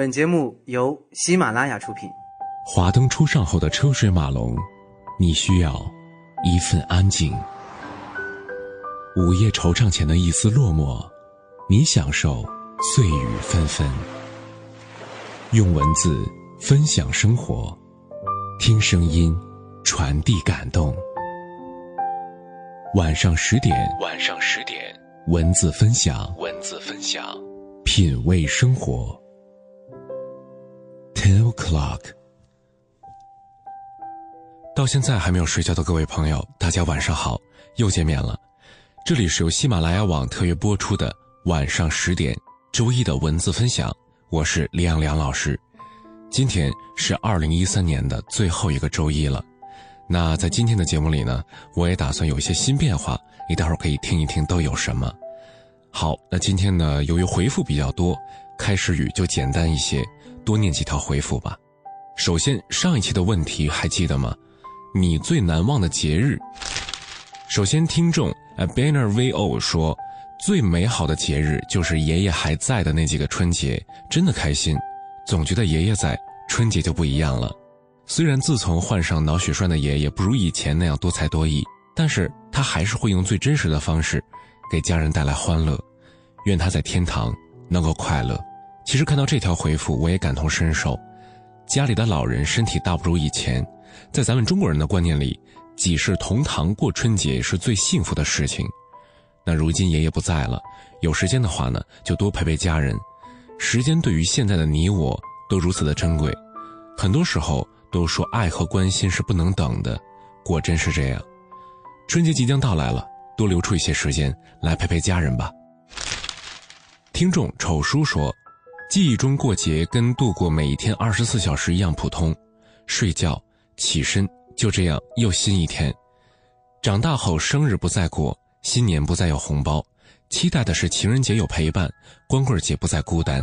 本节目由喜马拉雅出品。华灯初上后的车水马龙，你需要一份安静；午夜惆怅前的一丝落寞，你享受碎雨纷纷。用文字分享生活，听声音传递感动。晚上十点，晚上十点，文字分享，文字分享，品味生活。Ten o'clock，到现在还没有睡觉的各位朋友，大家晚上好，又见面了。这里是由喜马拉雅网特约播出的晚上十点周一的文字分享，我是李阳良老师。今天是二零一三年的最后一个周一了。那在今天的节目里呢，我也打算有一些新变化，你待会儿可以听一听都有什么。好，那今天呢，由于回复比较多，开始语就简单一些。多念几条回复吧。首先，上一期的问题还记得吗？你最难忘的节日。首先，听众 a banner vo 说，最美好的节日就是爷爷还在的那几个春节，真的开心。总觉得爷爷在，春节就不一样了。虽然自从患上脑血栓的爷爷不如以前那样多才多艺，但是他还是会用最真实的方式，给家人带来欢乐。愿他在天堂能够快乐。其实看到这条回复，我也感同身受。家里的老人身体大不如以前，在咱们中国人的观念里，几世同堂过春节是最幸福的事情。那如今爷爷不在了，有时间的话呢，就多陪陪家人。时间对于现在的你我都如此的珍贵，很多时候都说爱和关心是不能等的，果真是这样。春节即将到来了，多留出一些时间来陪陪家人吧。听众丑叔说。记忆中过节跟度过每一天二十四小时一样普通，睡觉、起身，就这样又新一天。长大后生日不再过，新年不再有红包，期待的是情人节有陪伴，光棍节不再孤单。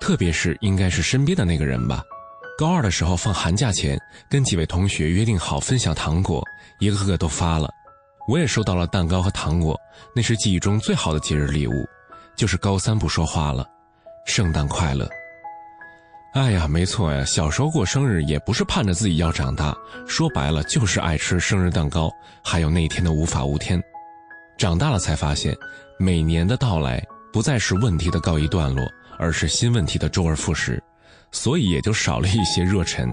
特别是应该是身边的那个人吧。高二的时候放寒假前，跟几位同学约定好分享糖果，一个个都发了，我也收到了蛋糕和糖果，那是记忆中最好的节日礼物。就是高三不说话了。圣诞快乐！哎呀，没错呀，小时候过生日也不是盼着自己要长大，说白了就是爱吃生日蛋糕，还有那天的无法无天。长大了才发现，每年的到来不再是问题的告一段落，而是新问题的周而复始，所以也就少了一些热忱。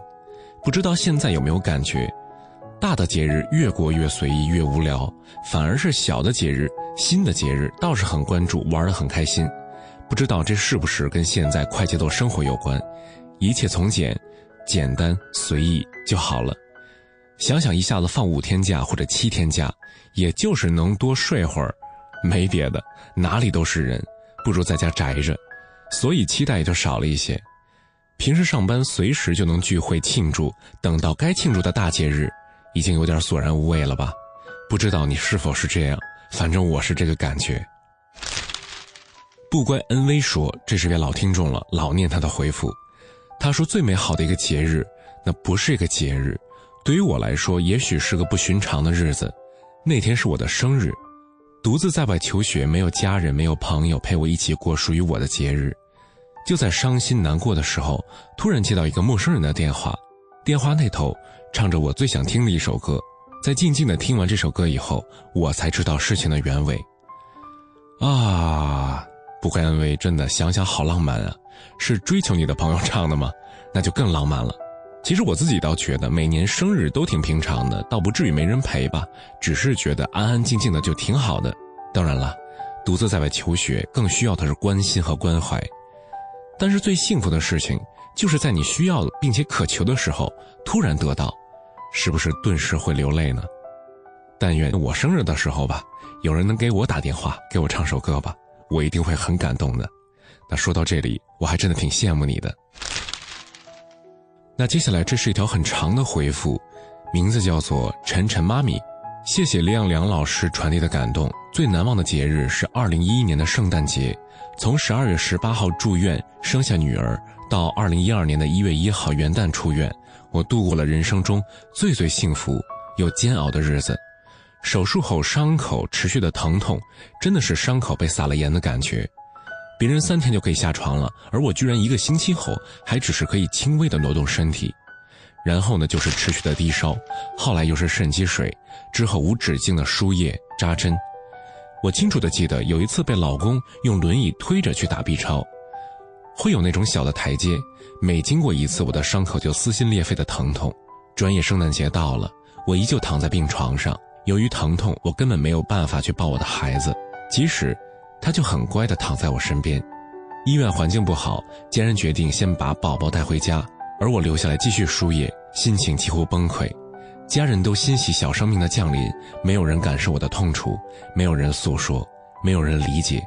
不知道现在有没有感觉，大的节日越过越随意越无聊，反而是小的节日、新的节日倒是很关注，玩得很开心。不知道这是不是跟现在快节奏生活有关？一切从简、简单、随意就好了。想想一下子放五天假或者七天假，也就是能多睡会儿，没别的，哪里都是人，不如在家宅着，所以期待也就少了一些。平时上班随时就能聚会庆祝，等到该庆祝的大节日，已经有点索然无味了吧？不知道你是否是这样？反正我是这个感觉。不乖恩威说：“这是位老听众了，老念他的回复。他说最美好的一个节日，那不是一个节日，对于我来说，也许是个不寻常的日子。那天是我的生日，独自在外求学，没有家人，没有朋友陪我一起过属于我的节日。就在伤心难过的时候，突然接到一个陌生人的电话，电话那头唱着我最想听的一首歌。在静静的听完这首歌以后，我才知道事情的原委。啊！”不会安慰，真的想想好浪漫啊！是追求你的朋友唱的吗？那就更浪漫了。其实我自己倒觉得，每年生日都挺平常的，倒不至于没人陪吧。只是觉得安安静静的就挺好的。当然了，独自在外求学，更需要的是关心和关怀。但是最幸福的事情，就是在你需要并且渴求的时候，突然得到，是不是顿时会流泪呢？但愿我生日的时候吧，有人能给我打电话，给我唱首歌吧。我一定会很感动的。那说到这里，我还真的挺羡慕你的。那接下来这是一条很长的回复，名字叫做晨晨妈咪。谢谢李亮良老师传递的感动。最难忘的节日是二零一一年的圣诞节，从十二月十八号住院生下女儿，到二零一二年的一月一号元旦出院，我度过了人生中最最幸福又煎熬的日子。手术后伤口持续的疼痛，真的是伤口被撒了盐的感觉。别人三天就可以下床了，而我居然一个星期后还只是可以轻微的挪动身体。然后呢，就是持续的低烧，后来又是肾积水，之后无止境的输液扎针。我清楚的记得有一次被老公用轮椅推着去打 B 超，会有那种小的台阶，每经过一次，我的伤口就撕心裂肺的疼痛。转眼圣诞节到了，我依旧躺在病床上，由于疼痛，我根本没有办法去抱我的孩子，即使他就很乖的躺在我身边。医院环境不好，家人决定先把宝宝带回家。而我留下来继续输液，心情几乎崩溃。家人都欣喜小生命的降临，没有人感受我的痛楚，没有人诉说，没有人理解。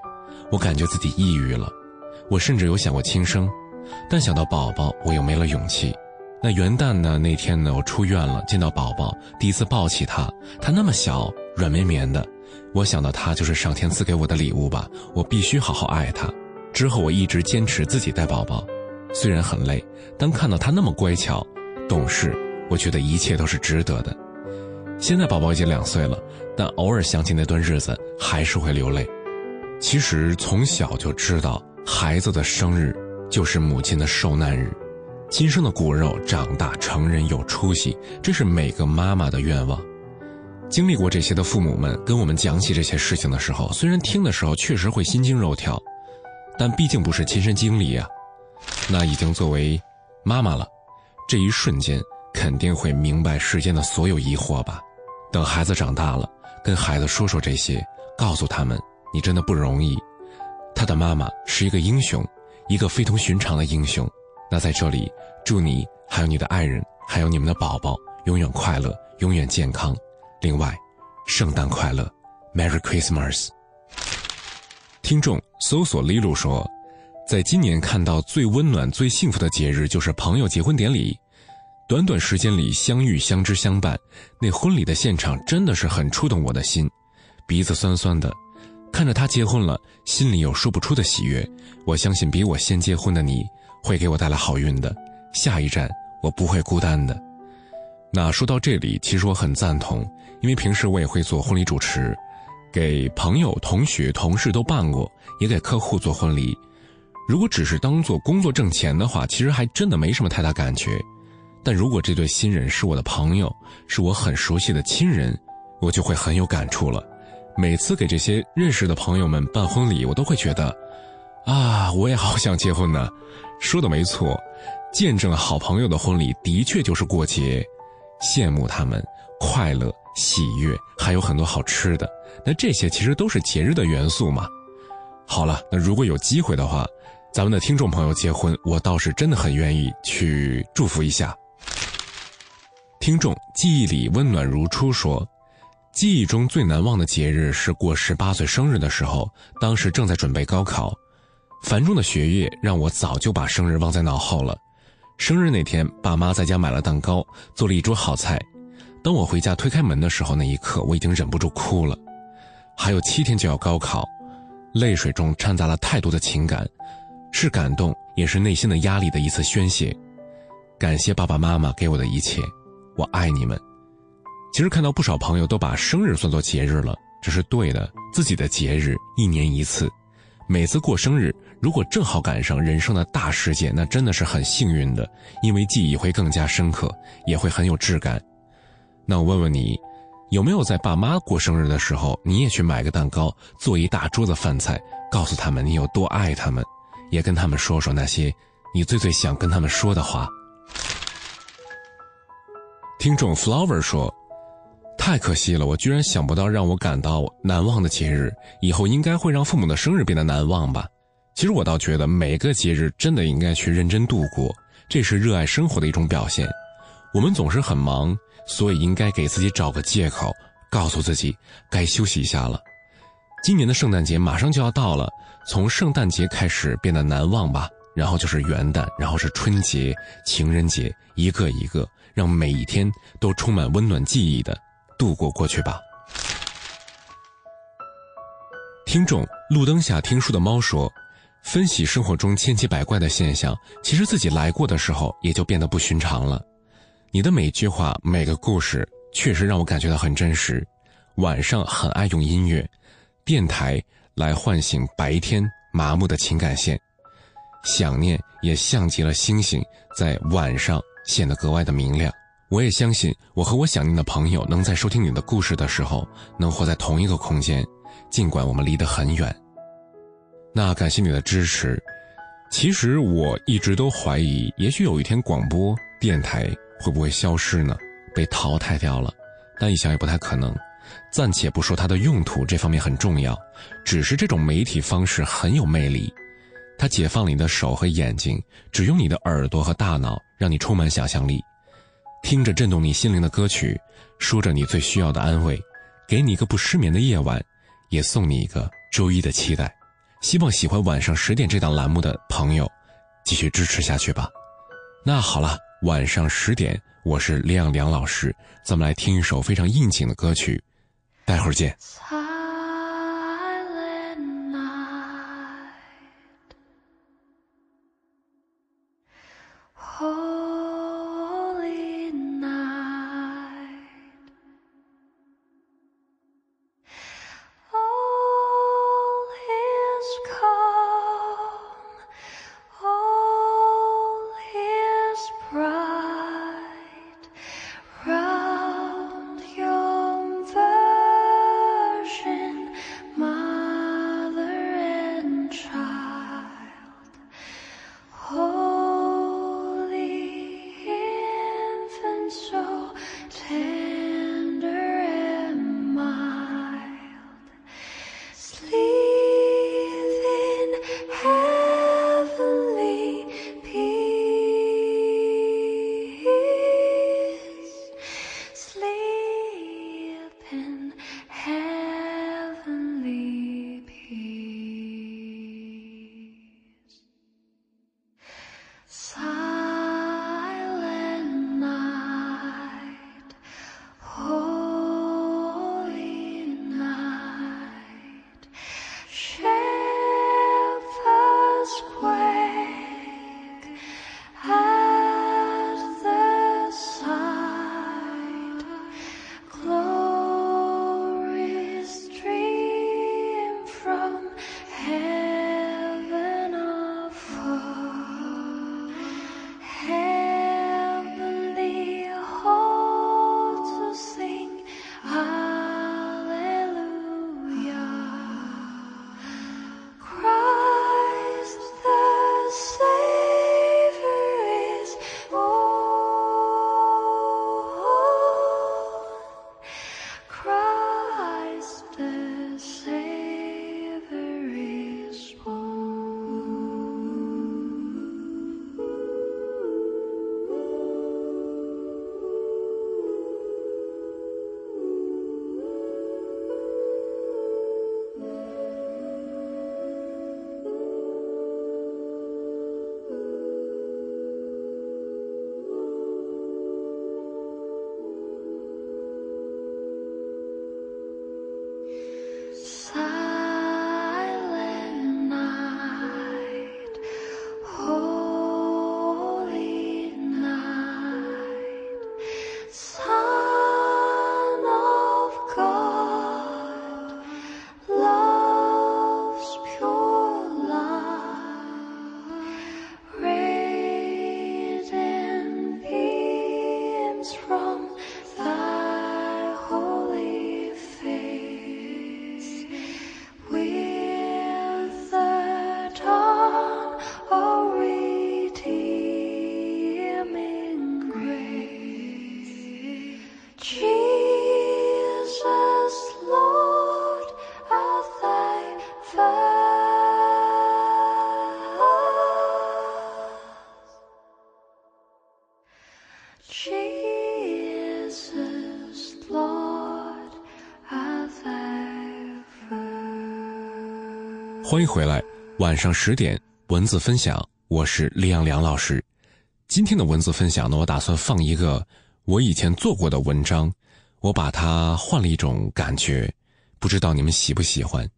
我感觉自己抑郁了。我甚至有想过轻生，但想到宝宝，我又没了勇气。那元旦呢？那天呢？我出院了，见到宝宝，第一次抱起他，他那么小，软绵绵的。我想到他就是上天赐给我的礼物吧，我必须好好爱他。之后我一直坚持自己带宝宝。虽然很累，但看到他那么乖巧、懂事，我觉得一切都是值得的。现在宝宝已经两岁了，但偶尔想起那段日子，还是会流泪。其实从小就知道，孩子的生日就是母亲的受难日，亲生的骨肉长大成人有出息，这是每个妈妈的愿望。经历过这些的父母们跟我们讲起这些事情的时候，虽然听的时候确实会心惊肉跳，但毕竟不是亲身经历呀。那已经作为妈妈了，这一瞬间肯定会明白世间的所有疑惑吧。等孩子长大了，跟孩子说说这些，告诉他们你真的不容易。他的妈妈是一个英雄，一个非同寻常的英雄。那在这里，祝你还有你的爱人，还有你们的宝宝永远快乐，永远健康。另外，圣诞快乐，Merry Christmas。听众搜索 Lilo 说。在今年看到最温暖、最幸福的节日，就是朋友结婚典礼。短短时间里相遇、相知、相伴，那婚礼的现场真的是很触动我的心，鼻子酸酸的。看着他结婚了，心里有说不出的喜悦。我相信比我先结婚的你会给我带来好运的，下一站我不会孤单的。那说到这里，其实我很赞同，因为平时我也会做婚礼主持，给朋友、同学、同事都办过，也给客户做婚礼。如果只是当做工作挣钱的话，其实还真的没什么太大感觉。但如果这对新人是我的朋友，是我很熟悉的亲人，我就会很有感触了。每次给这些认识的朋友们办婚礼，我都会觉得，啊，我也好想结婚呢。说的没错，见证好朋友的婚礼的确就是过节，羡慕他们快乐、喜悦，还有很多好吃的。那这些其实都是节日的元素嘛。好了，那如果有机会的话。咱们的听众朋友结婚，我倒是真的很愿意去祝福一下。听众记忆里温暖如初说，记忆中最难忘的节日是过十八岁生日的时候，当时正在准备高考，繁重的学业让我早就把生日忘在脑后了。生日那天，爸妈在家买了蛋糕，做了一桌好菜。当我回家推开门的时候，那一刻我已经忍不住哭了。还有七天就要高考，泪水中掺杂了太多的情感。是感动，也是内心的压力的一次宣泄。感谢爸爸妈妈给我的一切，我爱你们。其实看到不少朋友都把生日算作节日了，这是对的。自己的节日一年一次，每次过生日，如果正好赶上人生的大事件，那真的是很幸运的，因为记忆会更加深刻，也会很有质感。那我问问你，有没有在爸妈过生日的时候，你也去买个蛋糕，做一大桌子饭菜，告诉他们你有多爱他们？也跟他们说说那些你最最想跟他们说的话。听众 Flower 说：“太可惜了，我居然想不到让我感到难忘的节日。以后应该会让父母的生日变得难忘吧？其实我倒觉得每个节日真的应该去认真度过，这是热爱生活的一种表现。我们总是很忙，所以应该给自己找个借口，告诉自己该休息一下了。今年的圣诞节马上就要到了。”从圣诞节开始变得难忘吧，然后就是元旦，然后是春节、情人节，一个一个，让每一天都充满温暖记忆的度过过去吧。听众路灯下听书的猫说：“分析生活中千奇百怪的现象，其实自己来过的时候也就变得不寻常了。你的每句话、每个故事，确实让我感觉到很真实。晚上很爱用音乐，电台。”来唤醒白天麻木的情感线。想念也像极了星星，在晚上显得格外的明亮。我也相信，我和我想念的朋友能在收听你的故事的时候，能活在同一个空间，尽管我们离得很远。那感谢你的支持。其实我一直都怀疑，也许有一天广播电台会不会消失呢？被淘汰掉了。但一想也不太可能。暂且不说它的用途，这方面很重要，只是这种媒体方式很有魅力。它解放了你的手和眼睛，只用你的耳朵和大脑，让你充满想象力，听着震动你心灵的歌曲，说着你最需要的安慰，给你一个不失眠的夜晚，也送你一个周一的期待。希望喜欢晚上十点这档栏目的朋友，继续支持下去吧。那好了，晚上十点，我是亮亮老师，咱们来听一首非常应景的歌曲，待会儿见。欢迎回来，晚上十点文字分享，我是李阳梁老师。今天的文字分享呢，我打算放一个我以前做过的文章，我把它换了一种感觉，不知道你们喜不喜欢。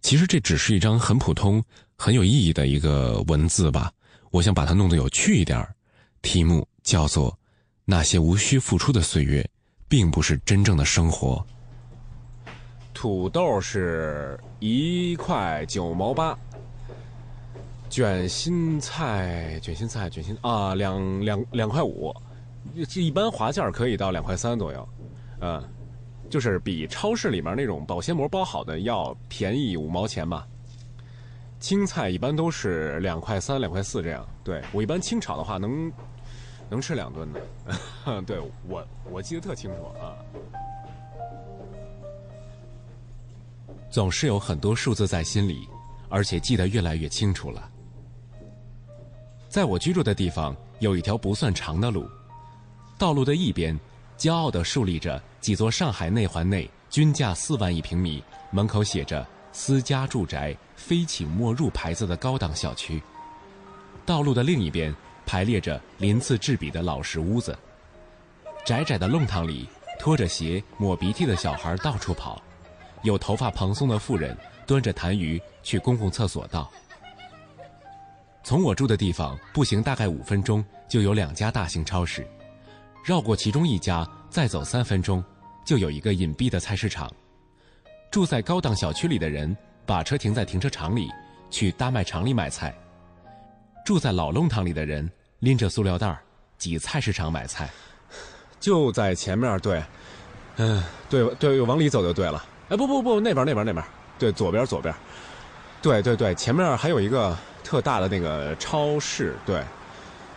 其实这只是一张很普通、很有意义的一个文字吧，我想把它弄得有趣一点题目叫做《那些无需付出的岁月，并不是真正的生活》。土豆是一块九毛八，卷心菜，卷心菜，卷心啊，两两两块五，一般划价可以到两块三左右，嗯，就是比超市里面那种保鲜膜包好的要便宜五毛钱吧。青菜一般都是两块三、两块四这样。对我一般清炒的话能能吃两顿的，对我我记得特清楚啊。总是有很多数字在心里，而且记得越来越清楚了。在我居住的地方有一条不算长的路，道路的一边，骄傲地竖立着几座上海内环内均价四万一平米、门口写着“私家住宅，非请莫入”牌子的高档小区。道路的另一边排列着鳞次栉比的老式屋子，窄窄的弄堂里，拖着鞋、抹鼻涕的小孩到处跑，有头发蓬松的妇人端着痰盂去公共厕所道。从我住的地方步行大概五分钟，就有两家大型超市。绕过其中一家，再走三分钟，就有一个隐蔽的菜市场。住在高档小区里的人，把车停在停车场里，去大卖场里买菜；住在老弄堂里的人，拎着塑料袋挤菜市场买菜。就在前面，对，嗯，对对，往里走就对了。哎，不不不，那边那边那边，对，左边左边，对对对，前面还有一个。特大的那个超市，对，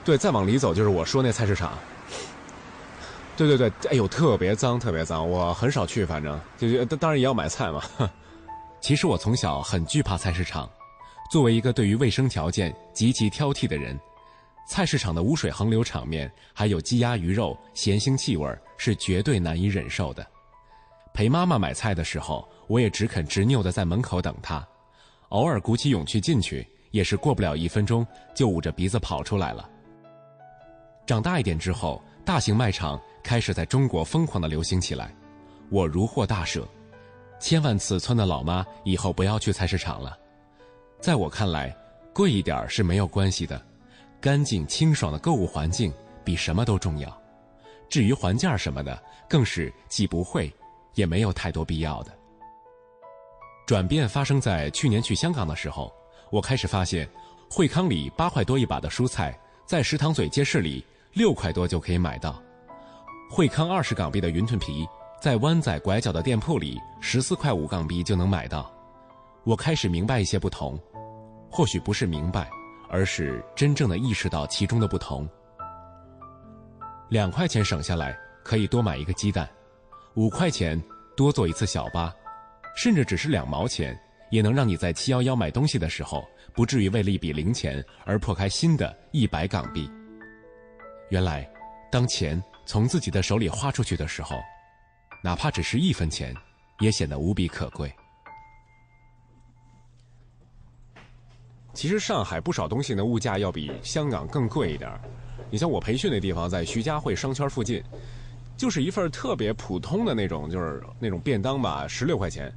对，再往里走就是我说那菜市场。对对对，哎呦，特别脏，特别脏，我很少去，反正就就当然也要买菜嘛。其实我从小很惧怕菜市场，作为一个对于卫生条件极其挑剔的人，菜市场的污水横流场面，还有鸡鸭鱼肉咸腥气味是绝对难以忍受的。陪妈妈买菜的时候，我也只肯执拗的在门口等她，偶尔鼓起勇气进去。也是过不了一分钟，就捂着鼻子跑出来了。长大一点之后，大型卖场开始在中国疯狂的流行起来，我如获大赦，千万次村的老妈以后不要去菜市场了。在我看来，贵一点是没有关系的，干净清爽的购物环境比什么都重要。至于还价什么的，更是既不会，也没有太多必要的。转变发生在去年去香港的时候。我开始发现，惠康里八块多一把的蔬菜，在石塘嘴街市里六块多就可以买到；惠康二十港币的云吞皮，在湾仔拐角的店铺里十四块五港币就能买到。我开始明白一些不同，或许不是明白，而是真正的意识到其中的不同。两块钱省下来可以多买一个鸡蛋，五块钱多坐一次小巴，甚至只是两毛钱。也能让你在七幺幺买东西的时候，不至于为了一笔零钱而破开新的一百港币。原来，当钱从自己的手里花出去的时候，哪怕只是一分钱，也显得无比可贵。其实上海不少东西的，物价要比香港更贵一点你像我培训那地方，在徐家汇商圈附近，就是一份特别普通的那种，就是那种便当吧，十六块钱。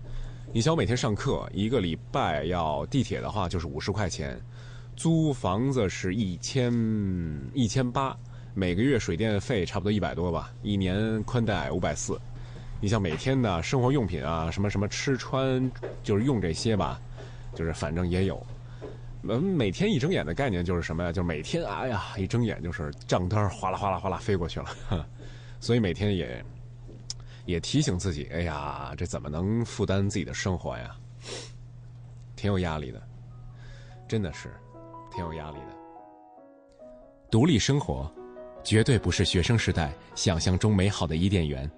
你想我每天上课，一个礼拜要地铁的话就是五十块钱，租房子是一千一千八，每个月水电费差不多一百多吧，一年宽带五百四。你像每天的生活用品啊，什么什么吃穿，就是用这些吧，就是反正也有。嗯，每天一睁眼的概念就是什么呀？就是每天哎呀，一睁眼就是账单哗啦哗啦哗啦飞过去了，所以每天也。也提醒自己，哎呀，这怎么能负担自己的生活呀？挺有压力的，真的是，挺有压力的。独立生活，绝对不是学生时代想象中美好的伊甸园。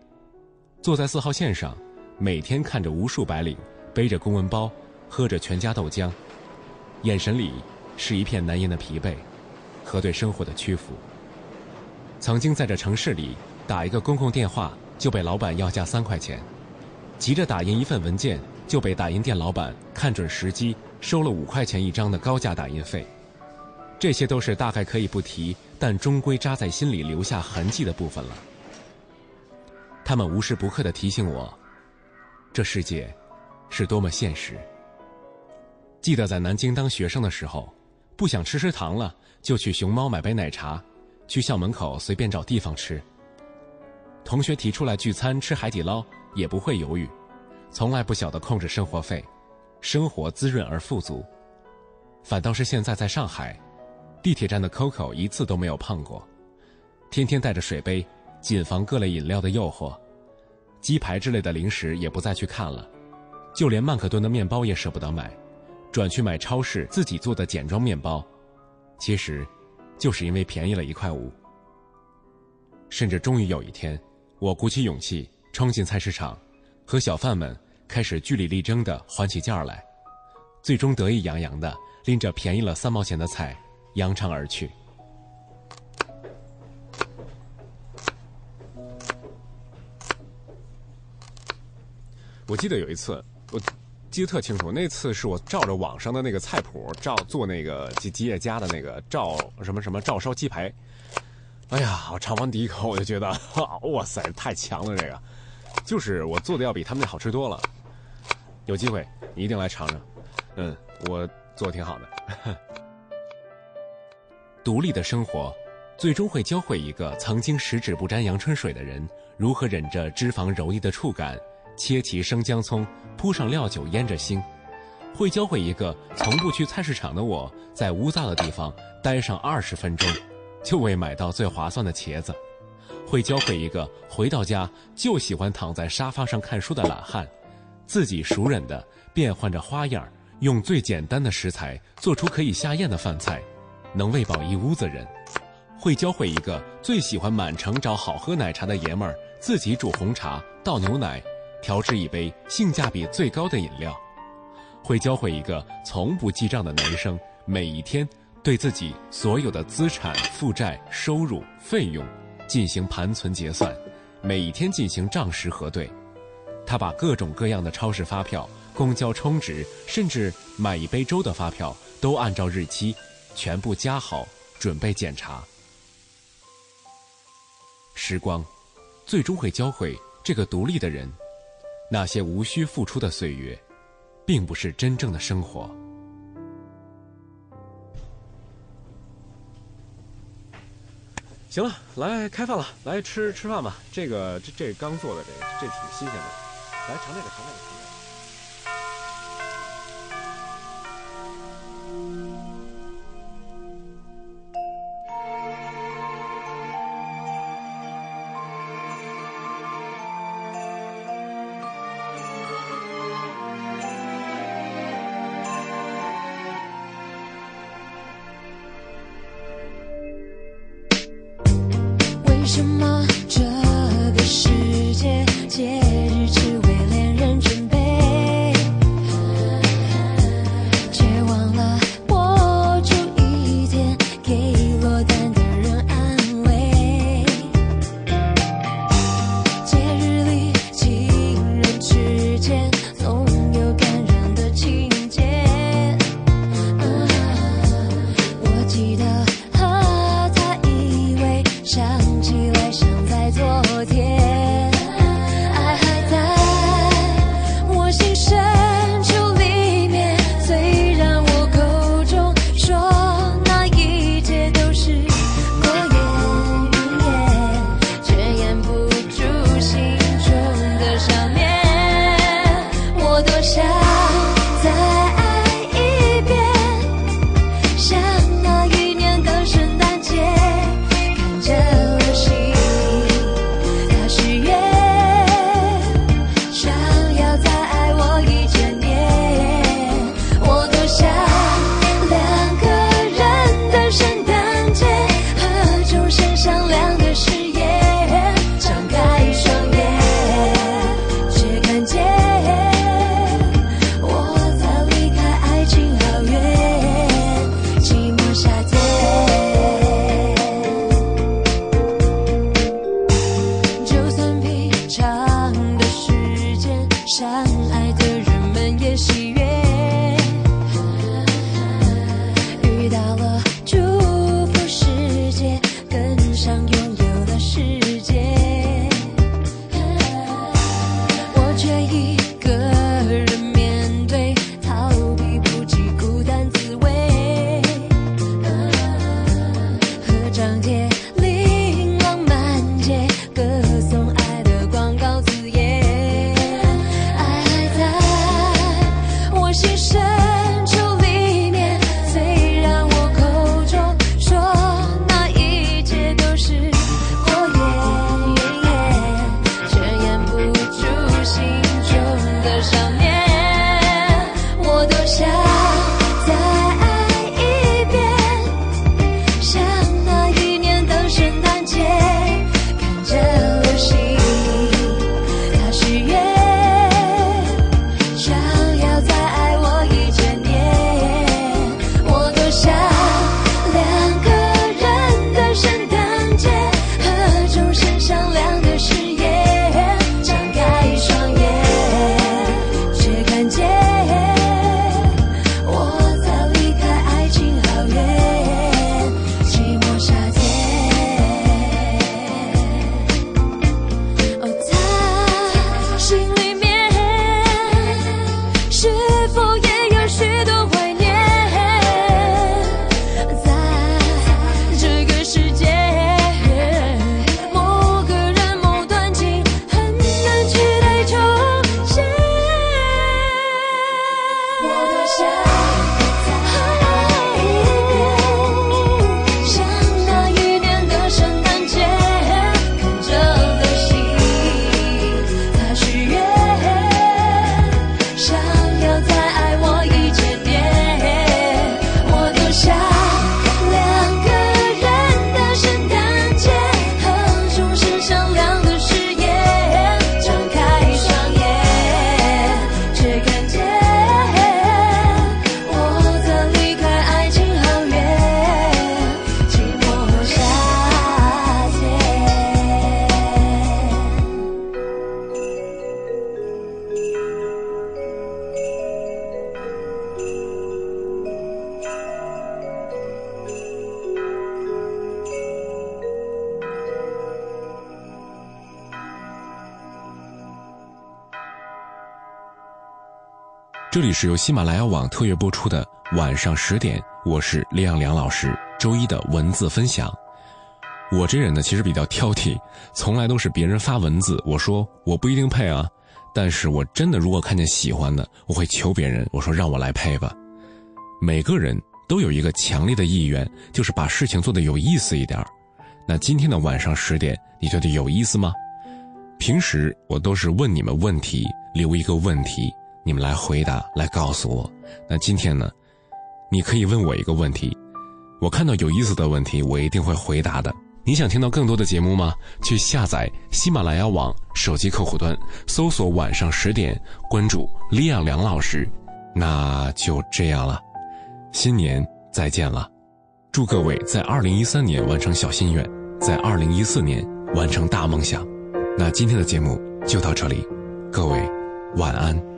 坐在四号线上，每天看着无数白领背着公文包，喝着全家豆浆，眼神里是一片难言的疲惫和对生活的屈服。曾经在这城市里打一个公共电话。就被老板要价三块钱，急着打印一份文件，就被打印店老板看准时机收了五块钱一张的高价打印费。这些都是大概可以不提，但终归扎在心里留下痕迹的部分了。他们无时不刻的提醒我，这世界是多么现实。记得在南京当学生的时候，不想吃食堂了，就去熊猫买杯奶茶，去校门口随便找地方吃。同学提出来聚餐吃海底捞，也不会犹豫，从来不晓得控制生活费，生活滋润而富足。反倒是现在在上海，地铁站的 COCO 一次都没有碰过，天天带着水杯，谨防各类饮料的诱惑，鸡排之类的零食也不再去看了，就连曼克顿的面包也舍不得买，转去买超市自己做的简装面包，其实，就是因为便宜了一块五。甚至终于有一天，我鼓起勇气冲进菜市场，和小贩们开始据理力争的还起价来，最终得意洋洋的拎着便宜了三毛钱的菜扬长而去。我记得有一次，我记得特清楚，那次是我照着网上的那个菜谱照做那个吉吉野家的那个照什么什么照烧鸡排。哎呀，我尝完第一口我就觉得，哇塞，太强了！这个，就是我做的要比他们那好吃多了。有机会你一定来尝尝，嗯，我做的挺好的。独立的生活，最终会教会一个曾经十指不沾阳春水的人，如何忍着脂肪柔腻的触感，切齐生姜葱，铺上料酒腌着腥；会教会一个从不去菜市场的我，在污糟的地方待上二十分钟。就为买到最划算的茄子，会教会一个回到家就喜欢躺在沙发上看书的懒汉，自己熟稔的变换着花样，用最简单的食材做出可以下咽的饭菜，能喂饱一屋子人；会教会一个最喜欢满城找好喝奶茶的爷们儿，自己煮红茶、倒牛奶，调制一杯性价比最高的饮料；会教会一个从不记账的男生，每一天。对自己所有的资产、负债、收入、费用进行盘存结算，每天进行账实核对。他把各种各样的超市发票、公交充值，甚至买一杯粥的发票，都按照日期全部加好，准备检查。时光，最终会教会这个独立的人，那些无需付出的岁月，并不是真正的生活。行了，来开饭了，来吃吃饭吧。这个这这刚做的，这这挺新鲜的。来尝这个，尝这个。这里是由喜马拉雅网特约播出的晚上十点，我是李昂梁老师。周一的文字分享，我这人呢其实比较挑剔，从来都是别人发文字，我说我不一定配啊，但是我真的如果看见喜欢的，我会求别人，我说让我来配吧。每个人都有一个强烈的意愿，就是把事情做得有意思一点那今天的晚上十点，你觉得有意思吗？平时我都是问你们问题，留一个问题，你们来回答，来告诉我。那今天呢，你可以问我一个问题。我看到有意思的问题，我一定会回答的。你想听到更多的节目吗？去下载喜马拉雅网手机客户端，搜索“晚上十点”，关注李亚良老师。那就这样了，新年再见了！祝各位在二零一三年完成小心愿，在二零一四年完成大梦想。那今天的节目就到这里，各位晚安。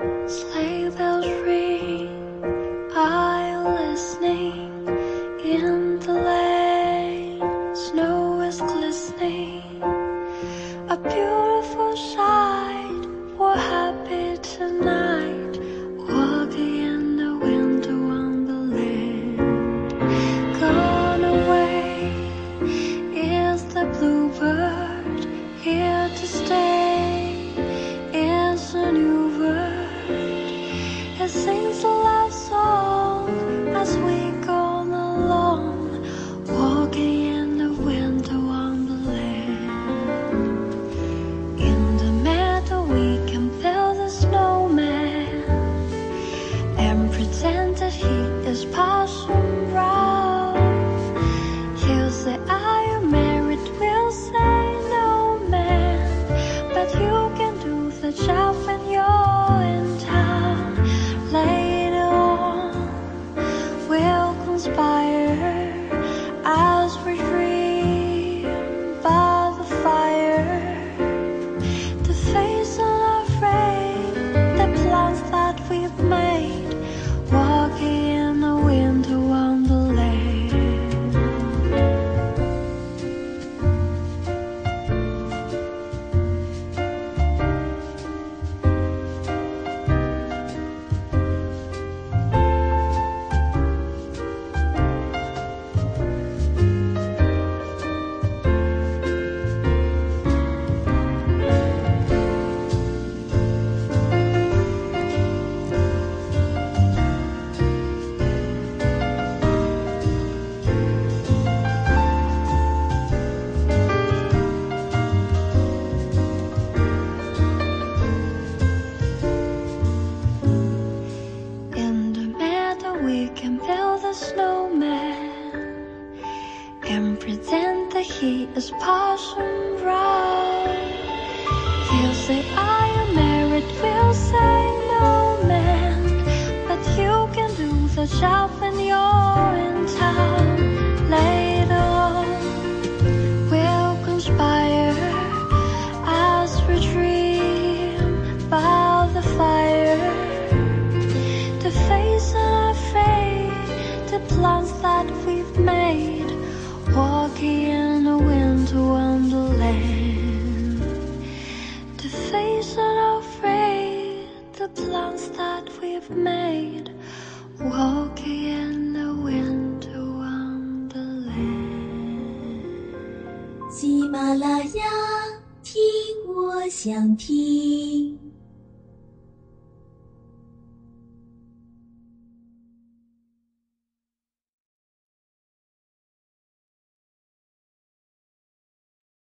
He'll say, Are you married? We'll say, No, man. But you can do the job when you're 想听。